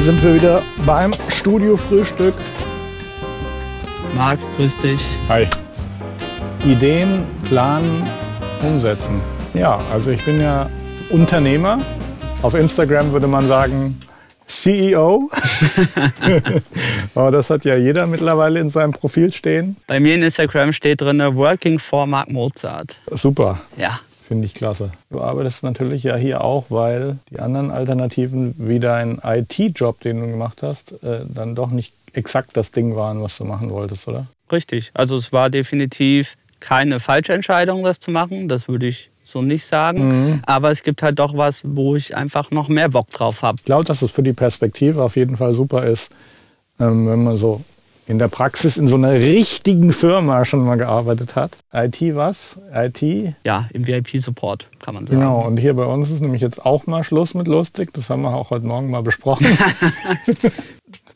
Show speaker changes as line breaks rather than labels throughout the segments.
Hier sind wir wieder beim Studio-Frühstück.
Marc, grüß dich.
Hi. Ideen, planen, umsetzen. Ja, also ich bin ja Unternehmer. Auf Instagram würde man sagen CEO. Aber das hat ja jeder mittlerweile in seinem Profil stehen.
Bei mir in Instagram steht drin Working for Marc Mozart.
Super.
Ja.
Finde ich klasse. Du arbeitest natürlich ja hier auch, weil die anderen Alternativen wie dein IT-Job, den du gemacht hast, äh, dann doch nicht exakt das Ding waren, was du machen wolltest, oder?
Richtig. Also es war definitiv keine falsche Entscheidung, das zu machen. Das würde ich so nicht sagen. Mhm. Aber es gibt halt doch was, wo ich einfach noch mehr Bock drauf habe.
Ich glaube, dass es für die Perspektive auf jeden Fall super ist, ähm, wenn man so in der Praxis in so einer richtigen Firma schon mal gearbeitet hat. IT was? IT?
Ja, im VIP-Support kann man sagen.
Genau, und hier bei uns ist nämlich jetzt auch mal Schluss mit lustig. Das haben wir auch heute Morgen mal besprochen.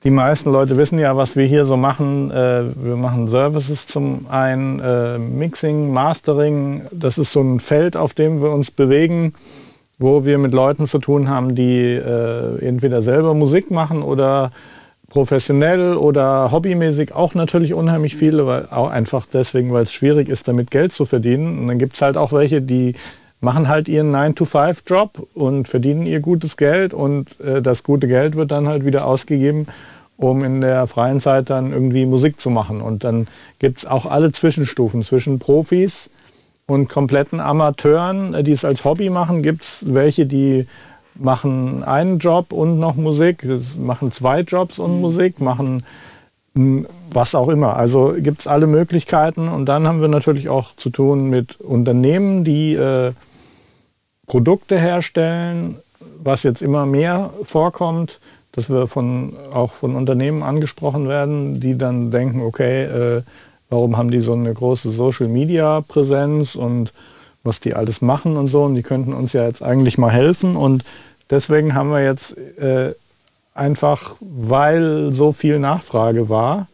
Die meisten Leute wissen ja, was wir hier so machen. Äh, wir machen Services zum einen, äh, Mixing, Mastering. Das ist so ein Feld, auf dem wir uns bewegen, wo wir mit Leuten zu tun haben, die äh, entweder selber Musik machen oder professionell oder hobbymäßig auch natürlich unheimlich viele, weil auch einfach deswegen, weil es schwierig ist, damit Geld zu verdienen. Und dann gibt es halt auch welche, die machen halt ihren 9-to-5-Job und verdienen ihr gutes Geld und äh, das gute Geld wird dann halt wieder ausgegeben, um in der freien Zeit dann irgendwie Musik zu machen. Und dann gibt es auch alle Zwischenstufen zwischen Profis und kompletten Amateuren, die es als Hobby machen, gibt es welche, die machen einen Job und noch Musik, machen zwei Jobs und mhm. Musik, machen was auch immer. Also gibt es alle Möglichkeiten. Und dann haben wir natürlich auch zu tun mit Unternehmen, die äh, Produkte herstellen, was jetzt immer mehr vorkommt, dass wir von, auch von Unternehmen angesprochen werden, die dann denken, okay, äh, warum haben die so eine große Social-Media-Präsenz und was die alles machen und so. Und die könnten uns ja jetzt eigentlich mal helfen. Und deswegen haben wir jetzt äh, einfach, weil so viel Nachfrage war,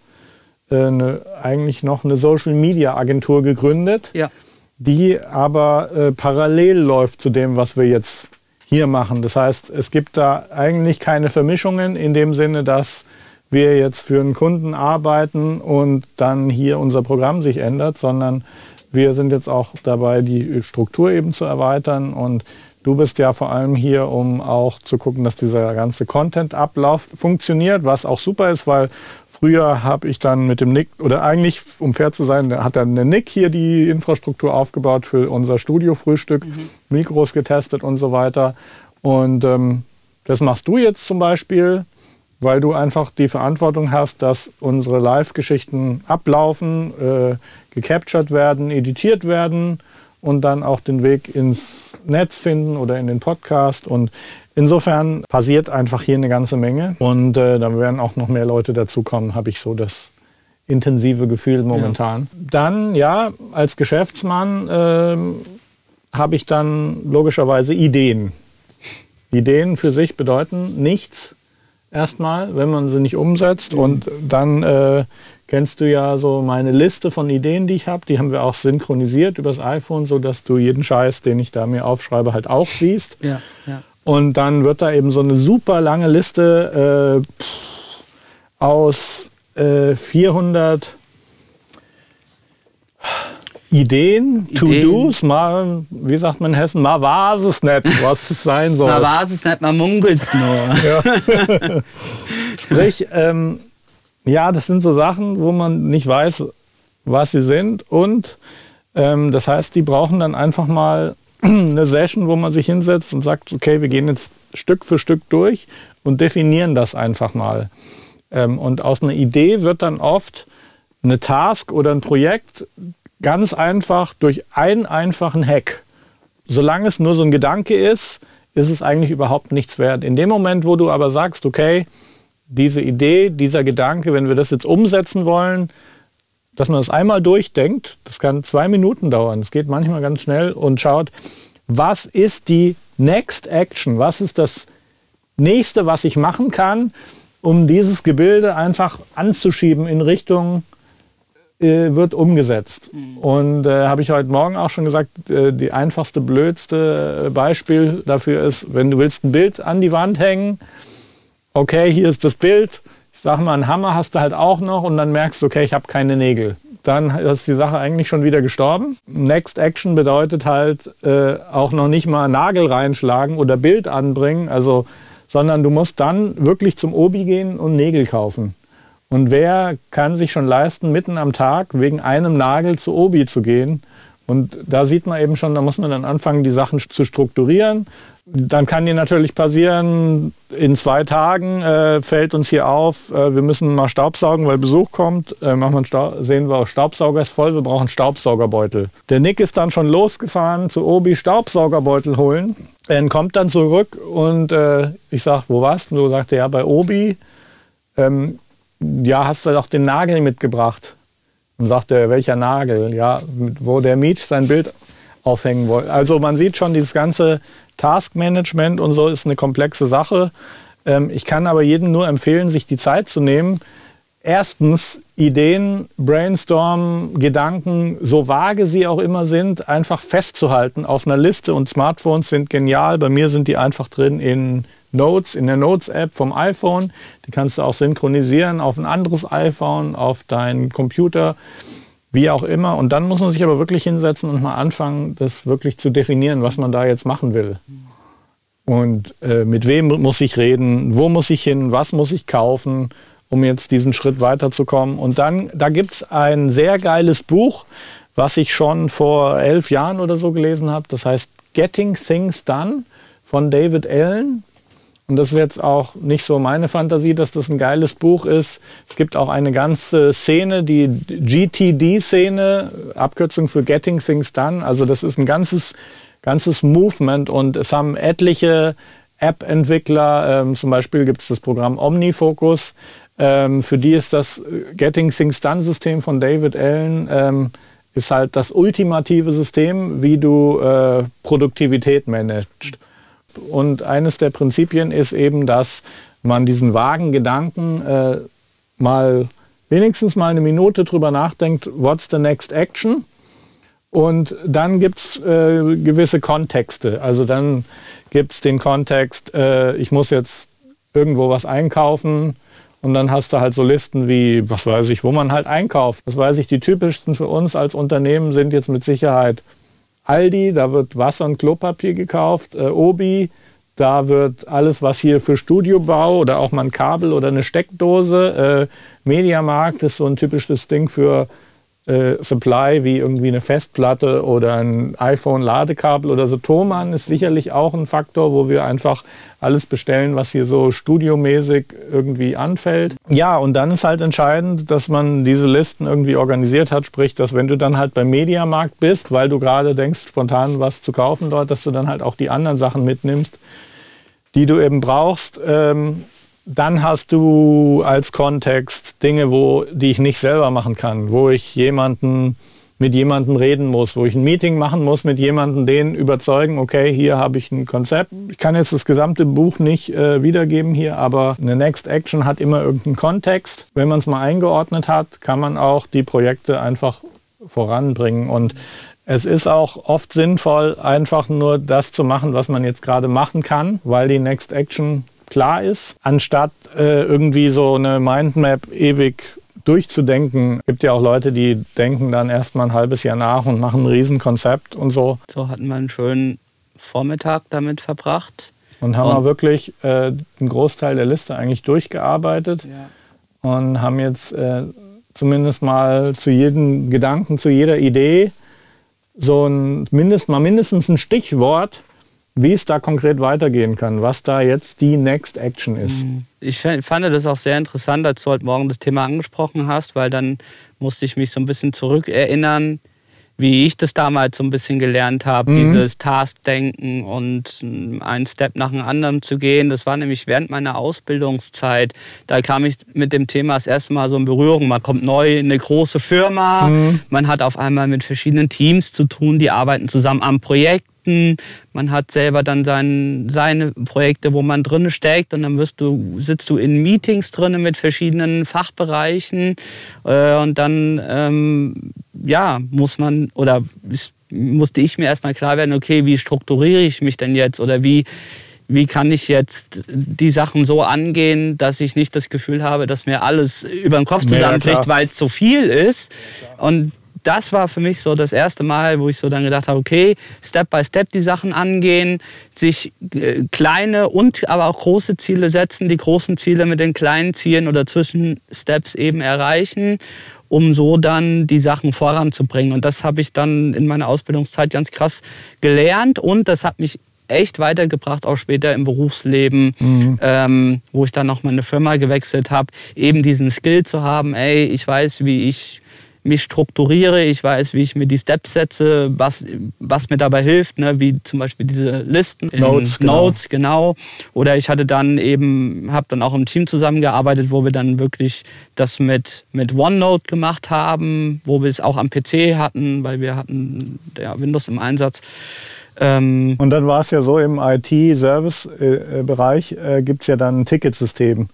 äh, eine, eigentlich noch eine Social-Media-Agentur gegründet,
ja.
die aber äh, parallel läuft zu dem, was wir jetzt hier machen. Das heißt, es gibt da eigentlich keine Vermischungen in dem Sinne, dass wir jetzt für einen Kunden arbeiten und dann hier unser Programm sich ändert, sondern wir sind jetzt auch dabei, die Struktur eben zu erweitern und Du bist ja vor allem hier, um auch zu gucken, dass dieser ganze Content-Ablauf funktioniert, was auch super ist, weil früher habe ich dann mit dem Nick, oder eigentlich, um fair zu sein, hat dann der Nick hier die Infrastruktur aufgebaut für unser Studio-Frühstück, mhm. Mikros getestet und so weiter. Und ähm, das machst du jetzt zum Beispiel weil du einfach die Verantwortung hast, dass unsere Live-Geschichten ablaufen, äh, gecaptured werden, editiert werden und dann auch den Weg ins Netz finden oder in den Podcast. Und insofern passiert einfach hier eine ganze Menge. Und äh, da werden auch noch mehr Leute dazukommen, habe ich so das intensive Gefühl momentan. Ja. Dann, ja, als Geschäftsmann äh, habe ich dann logischerweise Ideen. Ideen für sich bedeuten nichts erstmal, wenn man sie nicht umsetzt. Und dann äh, kennst du ja so meine Liste von Ideen, die ich habe. Die haben wir auch synchronisiert übers iPhone, sodass du jeden Scheiß, den ich da mir aufschreibe, halt auch siehst.
Ja, ja.
Und dann wird da eben so eine super lange Liste äh, aus äh, 400 Ideen, Ideen. To-Dos, mal, wie sagt man in Hessen, mal war es nicht, was es sein soll.
mal war es nicht, munkelt es nur.
Sprich, ähm, ja, das sind so Sachen, wo man nicht weiß, was sie sind. Und ähm, das heißt, die brauchen dann einfach mal eine Session, wo man sich hinsetzt und sagt, okay, wir gehen jetzt Stück für Stück durch und definieren das einfach mal. Ähm, und aus einer Idee wird dann oft eine Task oder ein Projekt, Ganz einfach durch einen einfachen Hack. Solange es nur so ein Gedanke ist, ist es eigentlich überhaupt nichts wert. In dem Moment, wo du aber sagst, okay, diese Idee, dieser Gedanke, wenn wir das jetzt umsetzen wollen, dass man das einmal durchdenkt, das kann zwei Minuten dauern, es geht manchmal ganz schnell und schaut, was ist die Next Action, was ist das nächste, was ich machen kann, um dieses Gebilde einfach anzuschieben in Richtung äh, wird umgesetzt. Mhm. Und äh, habe ich heute Morgen auch schon gesagt, äh, die einfachste, blödste äh, Beispiel dafür ist, wenn du willst ein Bild an die Wand hängen okay, hier ist das Bild, ich sag mal, einen Hammer hast du halt auch noch und dann merkst du, okay, ich habe keine Nägel. Dann ist die Sache eigentlich schon wieder gestorben. Next Action bedeutet halt äh, auch noch nicht mal Nagel reinschlagen oder Bild anbringen, also, sondern du musst dann wirklich zum Obi gehen und Nägel kaufen. Und wer kann sich schon leisten, mitten am Tag wegen einem Nagel zu Obi zu gehen? Und da sieht man eben schon, da muss man dann anfangen, die Sachen zu strukturieren. Dann kann dir natürlich passieren, in zwei Tagen äh, fällt uns hier auf, äh, wir müssen mal Staubsaugen, weil Besuch kommt. Äh, machen wir sehen wir, Staubsauger ist voll, wir brauchen Staubsaugerbeutel. Der Nick ist dann schon losgefahren zu Obi Staubsaugerbeutel holen. Er kommt dann zurück und äh, ich sag, wo warst du? Du sagte, ja, bei Obi. Ähm, ja, hast du doch den Nagel mitgebracht. Und sagte er, welcher Nagel? Ja, wo der Mietsch sein Bild aufhängen wollte. Also man sieht schon, dieses ganze Taskmanagement und so ist eine komplexe Sache. Ähm, ich kann aber jedem nur empfehlen, sich die Zeit zu nehmen. Erstens Ideen, Brainstorm, Gedanken, so vage sie auch immer sind, einfach festzuhalten auf einer Liste. Und Smartphones sind genial. Bei mir sind die einfach drin in Notes, in der Notes-App vom iPhone. Die kannst du auch synchronisieren auf ein anderes iPhone, auf deinen Computer, wie auch immer. Und dann muss man sich aber wirklich hinsetzen und mal anfangen, das wirklich zu definieren, was man da jetzt machen will. Und äh, mit wem muss ich reden, wo muss ich hin, was muss ich kaufen, um jetzt diesen Schritt weiterzukommen. Und dann, da gibt es ein sehr geiles Buch, was ich schon vor elf Jahren oder so gelesen habe. Das heißt Getting Things Done von David Allen. Und das ist jetzt auch nicht so meine Fantasie, dass das ein geiles Buch ist. Es gibt auch eine ganze Szene, die GTD-Szene, Abkürzung für Getting Things Done. Also das ist ein ganzes, ganzes Movement und es haben etliche App-Entwickler, ähm, zum Beispiel gibt es das Programm OmniFocus, ähm, für die ist das Getting Things Done-System von David Allen ähm, ist halt das ultimative System, wie du äh, Produktivität managst. Und eines der Prinzipien ist eben, dass man diesen vagen Gedanken äh, mal wenigstens mal eine Minute drüber nachdenkt, what's the next action? Und dann gibt es äh, gewisse Kontexte. Also dann gibt es den Kontext, äh, ich muss jetzt irgendwo was einkaufen und dann hast du halt so Listen wie, was weiß ich, wo man halt einkauft. Das weiß ich, die typischsten für uns als Unternehmen sind jetzt mit Sicherheit Aldi, da wird Wasser und Klopapier gekauft, äh, Obi, da wird alles, was hier für Studiobau oder auch mal ein Kabel oder eine Steckdose, äh, Mediamarkt ist so ein typisches Ding für äh, Supply wie irgendwie eine Festplatte oder ein iPhone-Ladekabel oder so. Thomann ist sicherlich auch ein Faktor, wo wir einfach alles bestellen, was hier so studiomäßig irgendwie anfällt. Ja, und dann ist halt entscheidend, dass man diese Listen irgendwie organisiert hat, sprich, dass wenn du dann halt beim Mediamarkt bist, weil du gerade denkst, spontan was zu kaufen dort, dass du dann halt auch die anderen Sachen mitnimmst, die du eben brauchst. Ähm, dann hast du als Kontext Dinge, wo, die ich nicht selber machen kann, wo ich jemanden mit jemandem reden muss, wo ich ein Meeting machen muss mit jemandem, den überzeugen, okay, hier habe ich ein Konzept. Ich kann jetzt das gesamte Buch nicht äh, wiedergeben hier, aber eine Next Action hat immer irgendeinen Kontext. Wenn man es mal eingeordnet hat, kann man auch die Projekte einfach voranbringen. Und es ist auch oft sinnvoll, einfach nur das zu machen, was man jetzt gerade machen kann, weil die Next Action klar ist, anstatt äh, irgendwie so eine Mindmap ewig durchzudenken. Es gibt ja auch Leute, die denken dann erst mal ein halbes Jahr nach und machen ein Riesenkonzept und so.
So hatten wir einen schönen Vormittag damit verbracht.
Und haben wir wirklich äh, einen Großteil der Liste eigentlich durchgearbeitet ja. und haben jetzt äh, zumindest mal zu jedem Gedanken, zu jeder Idee so ein mindest, mal mindestens ein Stichwort wie es da konkret weitergehen kann, was da jetzt die Next Action ist. Mhm.
Ich fand das auch sehr interessant, als du heute Morgen das Thema angesprochen hast, weil dann musste ich mich so ein bisschen zurückerinnern, wie ich das damals so ein bisschen gelernt habe, mhm. dieses Task-Denken und einen Step nach dem anderen zu gehen. Das war nämlich während meiner Ausbildungszeit. Da kam ich mit dem Thema das erste Mal so in Berührung. Man kommt neu in eine große Firma, mhm. man hat auf einmal mit verschiedenen Teams zu tun, die arbeiten zusammen am Projekt Projekten. Man hat selber dann sein, seine Projekte, wo man drin steckt und dann wirst du, sitzt du in Meetings drin mit verschiedenen Fachbereichen äh, und dann ähm, ja, muss man oder ist, musste ich mir erstmal klar werden, okay, wie strukturiere ich mich denn jetzt oder wie wie kann ich jetzt die Sachen so angehen, dass ich nicht das Gefühl habe, dass mir alles über den Kopf zusammenbricht, weil es zu viel ist. Und das war für mich so das erste Mal, wo ich so dann gedacht habe, okay, Step by Step die Sachen angehen, sich äh, kleine und aber auch große Ziele setzen, die großen Ziele mit den kleinen Zielen oder Zwischensteps eben erreichen, um so dann die Sachen voranzubringen. Und das habe ich dann in meiner Ausbildungszeit ganz krass gelernt und das hat mich echt weitergebracht, auch später im Berufsleben, mhm. ähm, wo ich dann noch meine Firma gewechselt habe, eben diesen Skill zu haben, ey, ich weiß, wie ich mich strukturiere, ich weiß, wie ich mir die Steps setze, was, was mir dabei hilft, ne? wie zum Beispiel diese Listen,
Notes,
genau. Notes genau. Oder ich hatte dann eben, habe dann auch im Team zusammengearbeitet, wo wir dann wirklich das mit, mit OneNote gemacht haben, wo wir es auch am PC hatten, weil wir hatten ja, Windows im Einsatz.
Ähm Und dann war es ja so, im IT-Service-Bereich äh, äh, gibt es ja dann ein Ticketsystem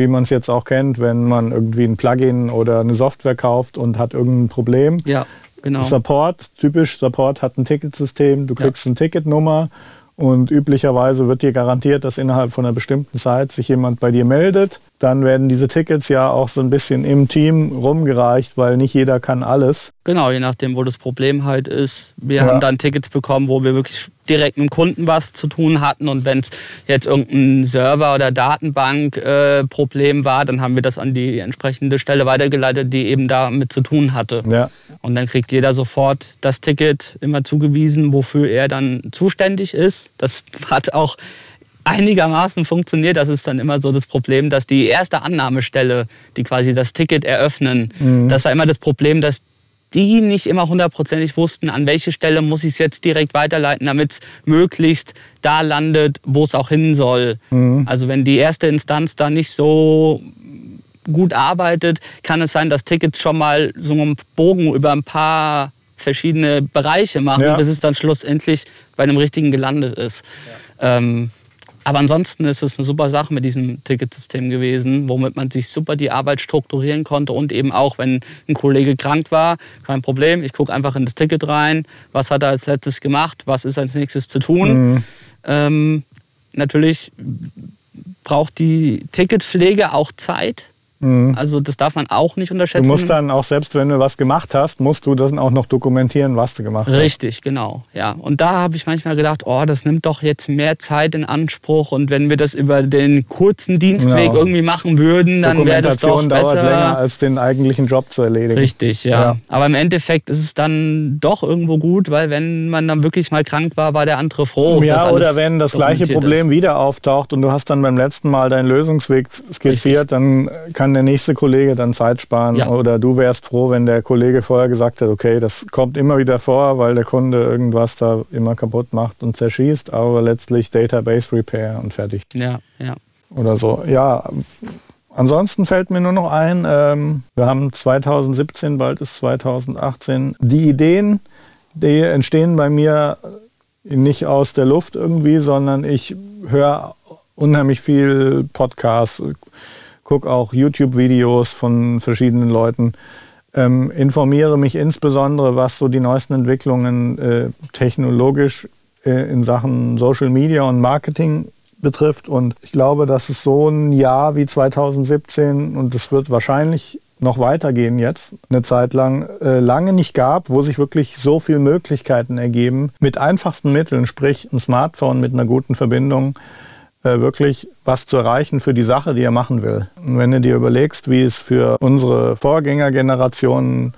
wie man es jetzt auch kennt, wenn man irgendwie ein Plugin oder eine Software kauft und hat irgendein Problem.
Ja, genau.
Support, typisch Support hat ein Ticketsystem, du kriegst ja. eine Ticketnummer und üblicherweise wird dir garantiert, dass innerhalb von einer bestimmten Zeit sich jemand bei dir meldet dann werden diese Tickets ja auch so ein bisschen im Team rumgereicht, weil nicht jeder kann alles.
Genau, je nachdem, wo das Problem halt ist. Wir ja. haben dann Tickets bekommen, wo wir wirklich direkt mit dem Kunden was zu tun hatten. Und wenn es jetzt irgendein Server- oder Datenbank-Problem äh, war, dann haben wir das an die entsprechende Stelle weitergeleitet, die eben damit zu tun hatte.
Ja.
Und dann kriegt jeder sofort das Ticket immer zugewiesen, wofür er dann zuständig ist. Das hat auch einigermaßen funktioniert. Das ist dann immer so das Problem, dass die erste Annahmestelle, die quasi das Ticket eröffnen, mhm. das war immer das Problem, dass die nicht immer hundertprozentig wussten, an welche Stelle muss ich es jetzt direkt weiterleiten, damit es möglichst da landet, wo es auch hin soll. Mhm. Also wenn die erste Instanz da nicht so gut arbeitet, kann es sein, dass Tickets schon mal so einen Bogen über ein paar verschiedene Bereiche machen, ja. bis es dann schlussendlich bei einem richtigen gelandet ist. Ja. Ähm, aber ansonsten ist es eine super Sache mit diesem Ticketsystem gewesen, womit man sich super die Arbeit strukturieren konnte und eben auch, wenn ein Kollege krank war, kein Problem, ich gucke einfach in das Ticket rein, was hat er als letztes gemacht, was ist als nächstes zu tun. Mhm. Ähm, natürlich braucht die Ticketpflege auch Zeit. Mhm. Also das darf man auch nicht unterschätzen.
Du musst dann auch, selbst wenn du was gemacht hast, musst du das auch noch dokumentieren, was du gemacht
hast. Richtig, genau. Ja. Und da habe ich manchmal gedacht, oh, das nimmt doch jetzt mehr Zeit in Anspruch. Und wenn wir das über den kurzen Dienstweg genau. irgendwie machen würden, dann wäre das doch besser. dauert
länger, als den eigentlichen Job zu erledigen.
Richtig, ja. ja. Aber im Endeffekt ist es dann doch irgendwo gut, weil wenn man dann wirklich mal krank war, war der andere froh.
Ja, oder wenn das gleiche Problem ist. wieder auftaucht und du hast dann beim letzten Mal deinen Lösungsweg skizziert, Richtig. dann kann kann der nächste Kollege dann Zeit sparen. Ja. Oder du wärst froh, wenn der Kollege vorher gesagt hat, okay, das kommt immer wieder vor, weil der Kunde irgendwas da immer kaputt macht und zerschießt, aber letztlich Database Repair und fertig.
Ja, ja.
Oder so. Ja, Ansonsten fällt mir nur noch ein, ähm, wir haben 2017, bald ist 2018. Die Ideen, die entstehen bei mir nicht aus der Luft irgendwie, sondern ich höre unheimlich viel Podcasts, gucke auch YouTube-Videos von verschiedenen Leuten, ähm, informiere mich insbesondere, was so die neuesten Entwicklungen äh, technologisch äh, in Sachen Social Media und Marketing betrifft. Und ich glaube, dass es so ein Jahr wie 2017 und es wird wahrscheinlich noch weitergehen jetzt, eine Zeit lang, äh, lange nicht gab, wo sich wirklich so viele Möglichkeiten ergeben, mit einfachsten Mitteln, sprich ein Smartphone mit einer guten Verbindung, wirklich was zu erreichen für die Sache, die er machen will. Und wenn du dir überlegst, wie es für unsere Vorgängergenerationen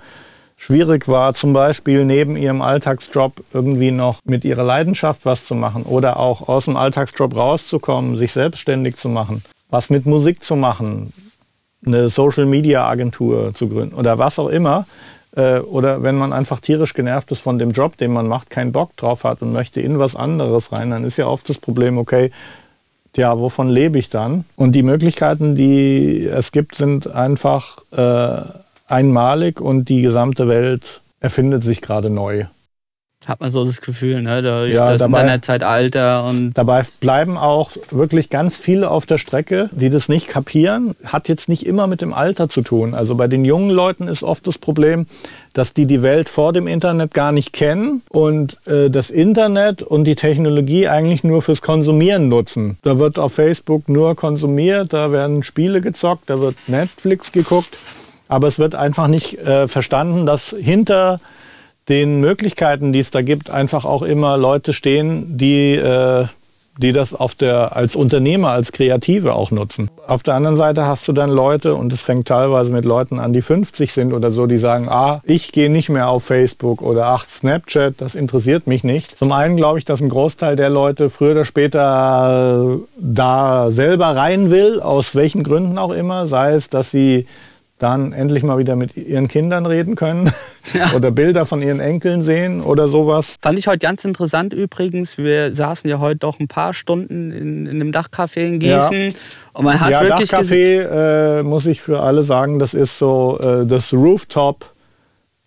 schwierig war, zum Beispiel neben ihrem Alltagsjob irgendwie noch mit ihrer Leidenschaft was zu machen oder auch aus dem Alltagsjob rauszukommen, sich selbstständig zu machen, was mit Musik zu machen, eine Social-Media-Agentur zu gründen oder was auch immer. Äh, oder wenn man einfach tierisch genervt ist von dem Job, den man macht, keinen Bock drauf hat und möchte in was anderes rein, dann ist ja oft das Problem, okay, ja, wovon lebe ich dann? Und die Möglichkeiten, die es gibt, sind einfach äh, einmalig und die gesamte Welt erfindet sich gerade neu.
Hat man so das Gefühl, ne? Durch ja, das dabei, Internetzeitalter und.
Dabei bleiben auch wirklich ganz viele auf der Strecke, die das nicht kapieren. Hat jetzt nicht immer mit dem Alter zu tun. Also bei den jungen Leuten ist oft das Problem, dass die die Welt vor dem Internet gar nicht kennen und äh, das Internet und die Technologie eigentlich nur fürs Konsumieren nutzen. Da wird auf Facebook nur konsumiert, da werden Spiele gezockt, da wird Netflix geguckt, aber es wird einfach nicht äh, verstanden, dass hinter den Möglichkeiten, die es da gibt, einfach auch immer Leute stehen, die, äh, die das auf der, als Unternehmer, als Kreative auch nutzen. Auf der anderen Seite hast du dann Leute, und es fängt teilweise mit Leuten an, die 50 sind oder so, die sagen, ah, ich gehe nicht mehr auf Facebook oder ach, Snapchat, das interessiert mich nicht. Zum einen glaube ich, dass ein Großteil der Leute früher oder später da selber rein will, aus welchen Gründen auch immer, sei es, dass sie dann endlich mal wieder mit ihren Kindern reden können ja. oder Bilder von ihren Enkeln sehen oder sowas.
Fand ich heute ganz interessant übrigens. Wir saßen ja heute doch ein paar Stunden in, in einem Dachcafé in Gießen. Ja.
Und man hat ja, wirklich Dachcafé, äh, muss ich für alle sagen, das ist so äh, das Rooftop.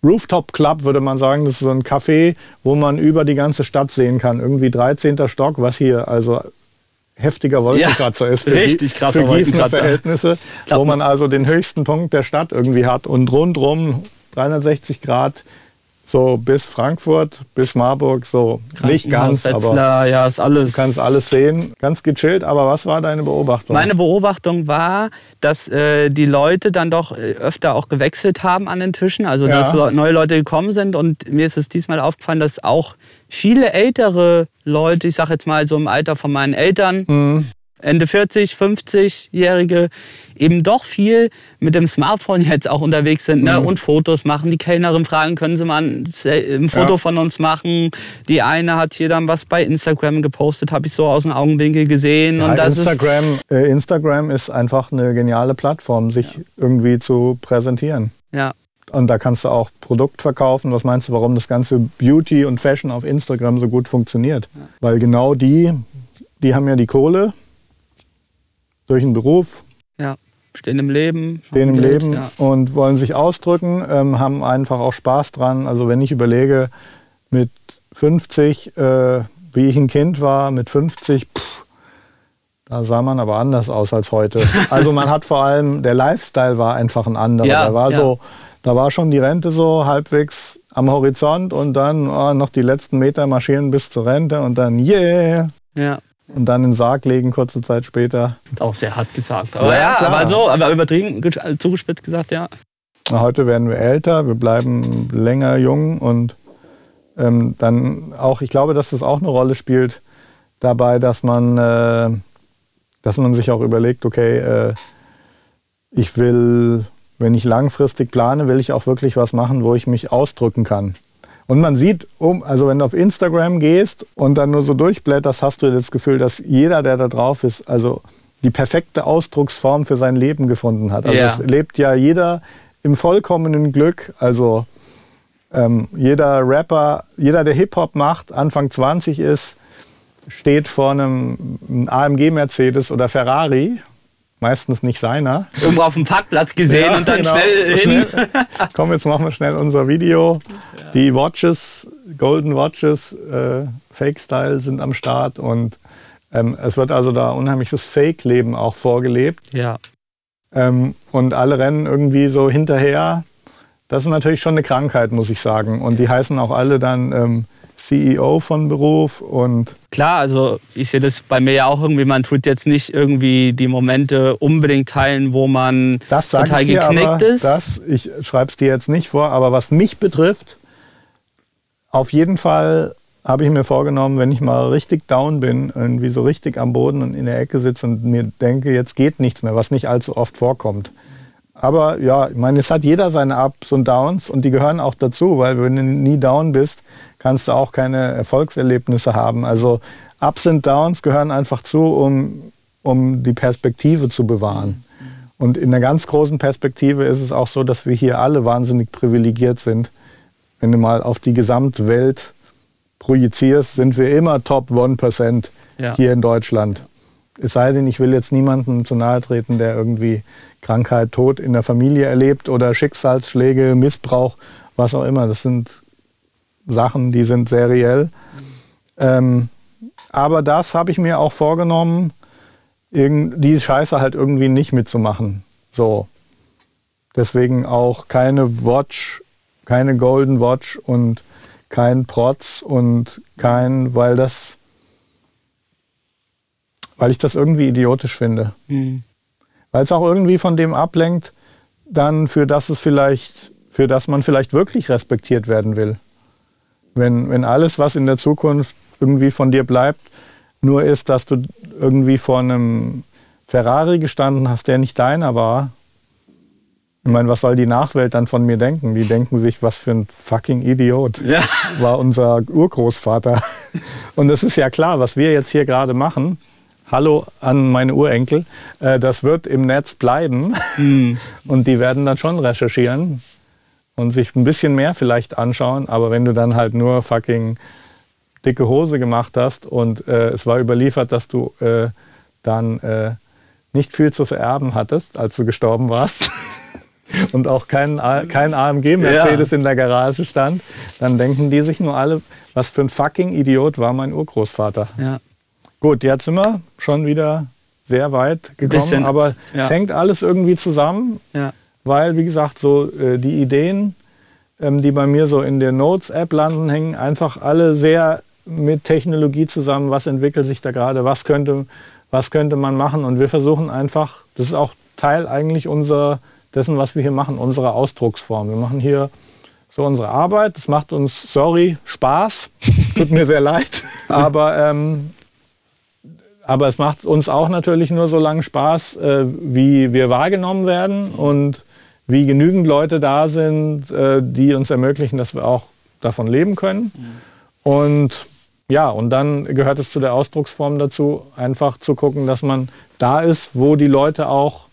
Rooftop Club würde man sagen, das ist so ein Café, wo man über die ganze Stadt sehen kann. Irgendwie 13. Stock, was hier also heftiger Wolkenkratzer ja, ist für,
richtig
die, für Gießener Verhältnisse, wo man also den höchsten Punkt der Stadt irgendwie hat und rundrum 360 Grad so bis Frankfurt, bis Marburg, so nicht ganz,
aber ja, ist alles.
du kannst alles sehen, ganz gechillt. Aber was war deine Beobachtung?
Meine Beobachtung war, dass äh, die Leute dann doch äh, öfter auch gewechselt haben an den Tischen, also dass ja. neue Leute gekommen sind und mir ist es diesmal aufgefallen, dass auch viele ältere Leute, ich sage jetzt mal so im Alter von meinen Eltern, mhm. Ende 40, 50-Jährige eben doch viel mit dem Smartphone jetzt auch unterwegs sind ne? Mhm. und Fotos machen. Die Kellnerin fragen, können Sie mal ein, ein Foto ja. von uns machen? Die eine hat hier dann was bei Instagram gepostet, habe ich so aus dem Augenwinkel gesehen.
Ja, und das Instagram, ist, äh, Instagram ist einfach eine geniale Plattform, sich ja. irgendwie zu präsentieren.
Ja.
Und da kannst du auch Produkt verkaufen. Was meinst du, warum das ganze Beauty und Fashion auf Instagram so gut funktioniert? Weil genau die, die haben ja die Kohle durch einen Beruf.
Ja, stehen im Leben.
Stehen im Geld, Leben ja. und wollen sich ausdrücken, ähm, haben einfach auch Spaß dran. Also wenn ich überlege, mit 50, äh, wie ich ein Kind war, mit 50, pff, da sah man aber anders aus als heute. Also man hat vor allem, der Lifestyle war einfach ein anderer. Ja, da war ja. so, da war schon die Rente so halbwegs am Horizont und dann oh, noch die letzten Meter marschieren bis zur Rente und dann yeah.
Ja
und dann in den Sarg legen, kurze Zeit später.
Auch sehr hart gesagt. Aber ja, ja aber so, aber übertrieben, zugespitzt gesagt, ja.
Heute werden wir älter, wir bleiben länger jung und ähm, dann auch, ich glaube, dass das auch eine Rolle spielt dabei, dass man, äh, dass man sich auch überlegt, okay, äh, ich will, wenn ich langfristig plane, will ich auch wirklich was machen, wo ich mich ausdrücken kann. Und man sieht, um, also wenn du auf Instagram gehst und dann nur so durchblätterst, hast du das Gefühl, dass jeder, der da drauf ist, also die perfekte Ausdrucksform für sein Leben gefunden hat. Also ja. es lebt ja jeder im vollkommenen Glück. Also ähm, jeder Rapper, jeder, der Hip-Hop macht, Anfang 20 ist, steht vor einem AMG-Mercedes oder Ferrari meistens nicht seiner.
Irgendwo auf dem Parkplatz gesehen ja, und dann genau. schnell hin. Schnell.
Komm, jetzt machen wir schnell unser Video. Ja. Die Watches, Golden Watches, äh, Fake Style sind am Start und ähm, es wird also da unheimliches Fake-Leben auch vorgelebt.
Ja.
Ähm, und alle rennen irgendwie so hinterher. Das ist natürlich schon eine Krankheit, muss ich sagen. Und die heißen auch alle dann ähm, CEO von Beruf und
klar, also ich sehe das bei mir ja auch irgendwie, man tut jetzt nicht irgendwie die Momente unbedingt teilen, wo man
das total ich geknickt aber, ist. Das, ich schreibe es dir jetzt nicht vor, aber was mich betrifft, auf jeden Fall habe ich mir vorgenommen, wenn ich mal richtig down bin, irgendwie so richtig am Boden und in der Ecke sitze und mir denke, jetzt geht nichts mehr, was nicht allzu oft vorkommt. Aber ja, ich meine, es hat jeder seine Ups und Downs und die gehören auch dazu, weil wenn du nie down bist, kannst du auch keine Erfolgserlebnisse haben. Also Ups und Downs gehören einfach zu, um, um die Perspektive zu bewahren. Und in der ganz großen Perspektive ist es auch so, dass wir hier alle wahnsinnig privilegiert sind. Wenn du mal auf die Gesamtwelt projizierst, sind wir immer Top 1% ja. hier in Deutschland. Es sei denn, ich will jetzt niemandem zu nahe treten, der irgendwie Krankheit, Tod in der Familie erlebt oder Schicksalsschläge, Missbrauch, was auch immer. Das sind Sachen, die sind seriell. Ähm, aber das habe ich mir auch vorgenommen, die Scheiße halt irgendwie nicht mitzumachen. So. Deswegen auch keine Watch, keine Golden Watch und kein Protz und kein, weil das, weil ich das irgendwie idiotisch finde. Mhm. Weil es auch irgendwie von dem ablenkt, dann für das es vielleicht, für das man vielleicht wirklich respektiert werden will. Wenn, wenn alles, was in der Zukunft irgendwie von dir bleibt, nur ist, dass du irgendwie vor einem Ferrari gestanden hast, der nicht deiner war. Ich meine, was soll die Nachwelt dann von mir denken? Die denken sich, was für ein fucking Idiot ja. war unser Urgroßvater. Und es ist ja klar, was wir jetzt hier gerade machen. Hallo an meine Urenkel. Äh, das wird im Netz bleiben. Mhm. Und die werden dann schon recherchieren und sich ein bisschen mehr vielleicht anschauen. Aber wenn du dann halt nur fucking dicke Hose gemacht hast und äh, es war überliefert, dass du äh, dann äh, nicht viel zu vererben hattest, als du gestorben warst und auch kein, kein AMG-Mercedes ja. in der Garage stand, dann denken die sich nur alle, was für ein fucking Idiot war mein Urgroßvater. Ja. Gut, jetzt sind wir schon wieder sehr weit gekommen, Bisschen, aber ja. es hängt alles irgendwie zusammen, ja. Weil, wie gesagt, so äh, die Ideen, ähm, die bei mir so in der Notes-App landen, hängen einfach alle sehr mit Technologie zusammen, was entwickelt sich da gerade, was könnte, was könnte man machen. Und wir versuchen einfach, das ist auch Teil eigentlich unserer, dessen, was wir hier machen, unserer Ausdrucksform. Wir machen hier so unsere Arbeit. Das macht uns, sorry, Spaß. Tut mir sehr leid. Aber, ähm, aber es macht uns auch natürlich nur so lange Spaß, äh, wie wir wahrgenommen werden und wie genügend Leute da sind, äh, die uns ermöglichen, dass wir auch davon leben können. Mhm. Und ja, und dann gehört es zu der Ausdrucksform dazu, einfach zu gucken, dass man da ist, wo die Leute auch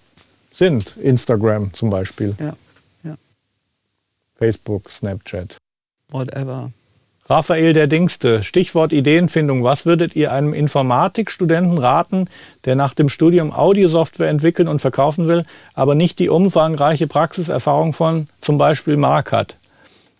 sind. Instagram zum Beispiel. Ja. ja. Facebook, Snapchat.
Whatever.
Raphael der Dingste, Stichwort Ideenfindung. Was würdet ihr einem Informatikstudenten raten, der nach dem Studium Audiosoftware entwickeln und verkaufen will, aber nicht die umfangreiche Praxiserfahrung von zum Beispiel Mark hat?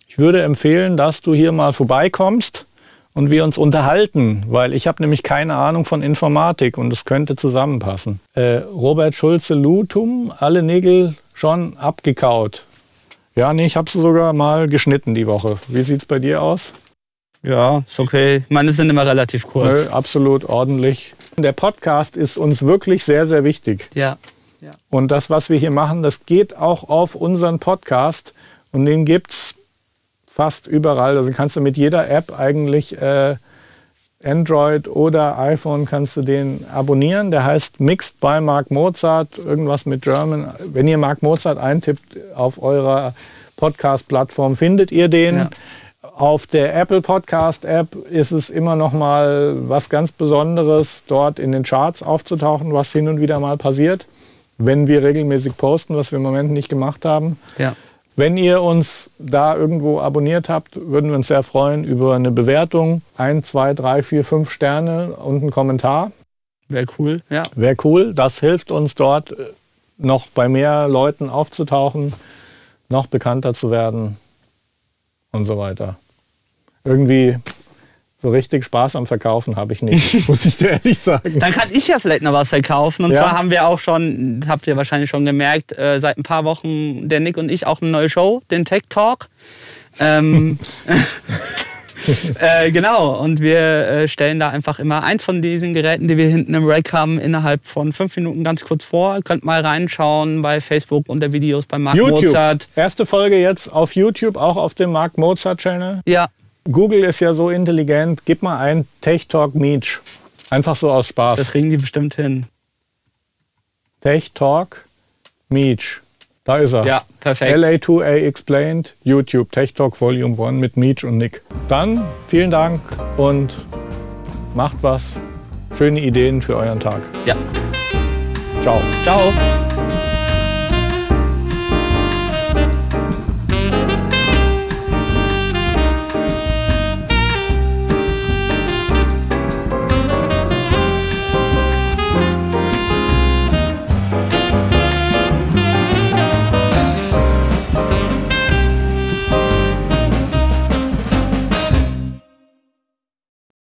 Ich würde empfehlen, dass du hier mal vorbeikommst und wir uns unterhalten, weil ich habe nämlich keine Ahnung von Informatik und es könnte zusammenpassen. Äh, Robert Schulze-Lutum, alle Nägel schon abgekaut. Ja, nee, ich habe sie sogar mal geschnitten die Woche. Wie sieht es bei dir aus?
Ja, ist okay. Meine sind immer relativ kurz.
Nö, absolut ordentlich. Der Podcast ist uns wirklich sehr, sehr wichtig.
Ja.
ja. Und das, was wir hier machen, das geht auch auf unseren Podcast. Und den gibt es fast überall. Also kannst du mit jeder App eigentlich äh, Android oder iPhone kannst du den abonnieren. Der heißt Mixed by Mark Mozart, irgendwas mit German. Wenn ihr Mark Mozart eintippt auf eurer Podcast-Plattform, findet ihr den. Ja. Auf der Apple Podcast App ist es immer noch mal was ganz Besonderes, dort in den Charts aufzutauchen, was hin und wieder mal passiert, wenn wir regelmäßig posten, was wir im Moment nicht gemacht haben.
Ja.
Wenn ihr uns da irgendwo abonniert habt, würden wir uns sehr freuen über eine Bewertung. Ein, zwei, drei, vier, fünf Sterne und einen Kommentar.
Wäre cool,
ja. Wäre cool. Das hilft uns dort äh, noch bei mehr Leuten aufzutauchen, noch bekannter zu werden und so weiter. Irgendwie so richtig Spaß am Verkaufen habe ich nicht, muss ich dir ehrlich sagen.
Dann kann ich ja vielleicht noch was verkaufen. Und ja. zwar haben wir auch schon, habt ihr wahrscheinlich schon gemerkt, äh, seit ein paar Wochen der Nick und ich auch eine neue Show, den Tech Talk. Ähm, äh, genau, und wir äh, stellen da einfach immer eins von diesen Geräten, die wir hinten im Rack haben, innerhalb von fünf Minuten ganz kurz vor. Ihr könnt mal reinschauen bei Facebook unter Videos bei Mark
YouTube.
Mozart.
Erste Folge jetzt auf YouTube, auch auf dem Mark Mozart Channel.
Ja,
Google ist ja so intelligent, gib mal ein Tech Talk Meech. Einfach so aus Spaß.
Das kriegen die bestimmt hin.
Tech Talk Meech. Da ist er.
Ja, perfekt.
LA2A Explained, YouTube, Tech Talk Volume 1 mit Meech und Nick. Dann vielen Dank und macht was. Schöne Ideen für euren Tag.
Ja.
Ciao.
Ciao.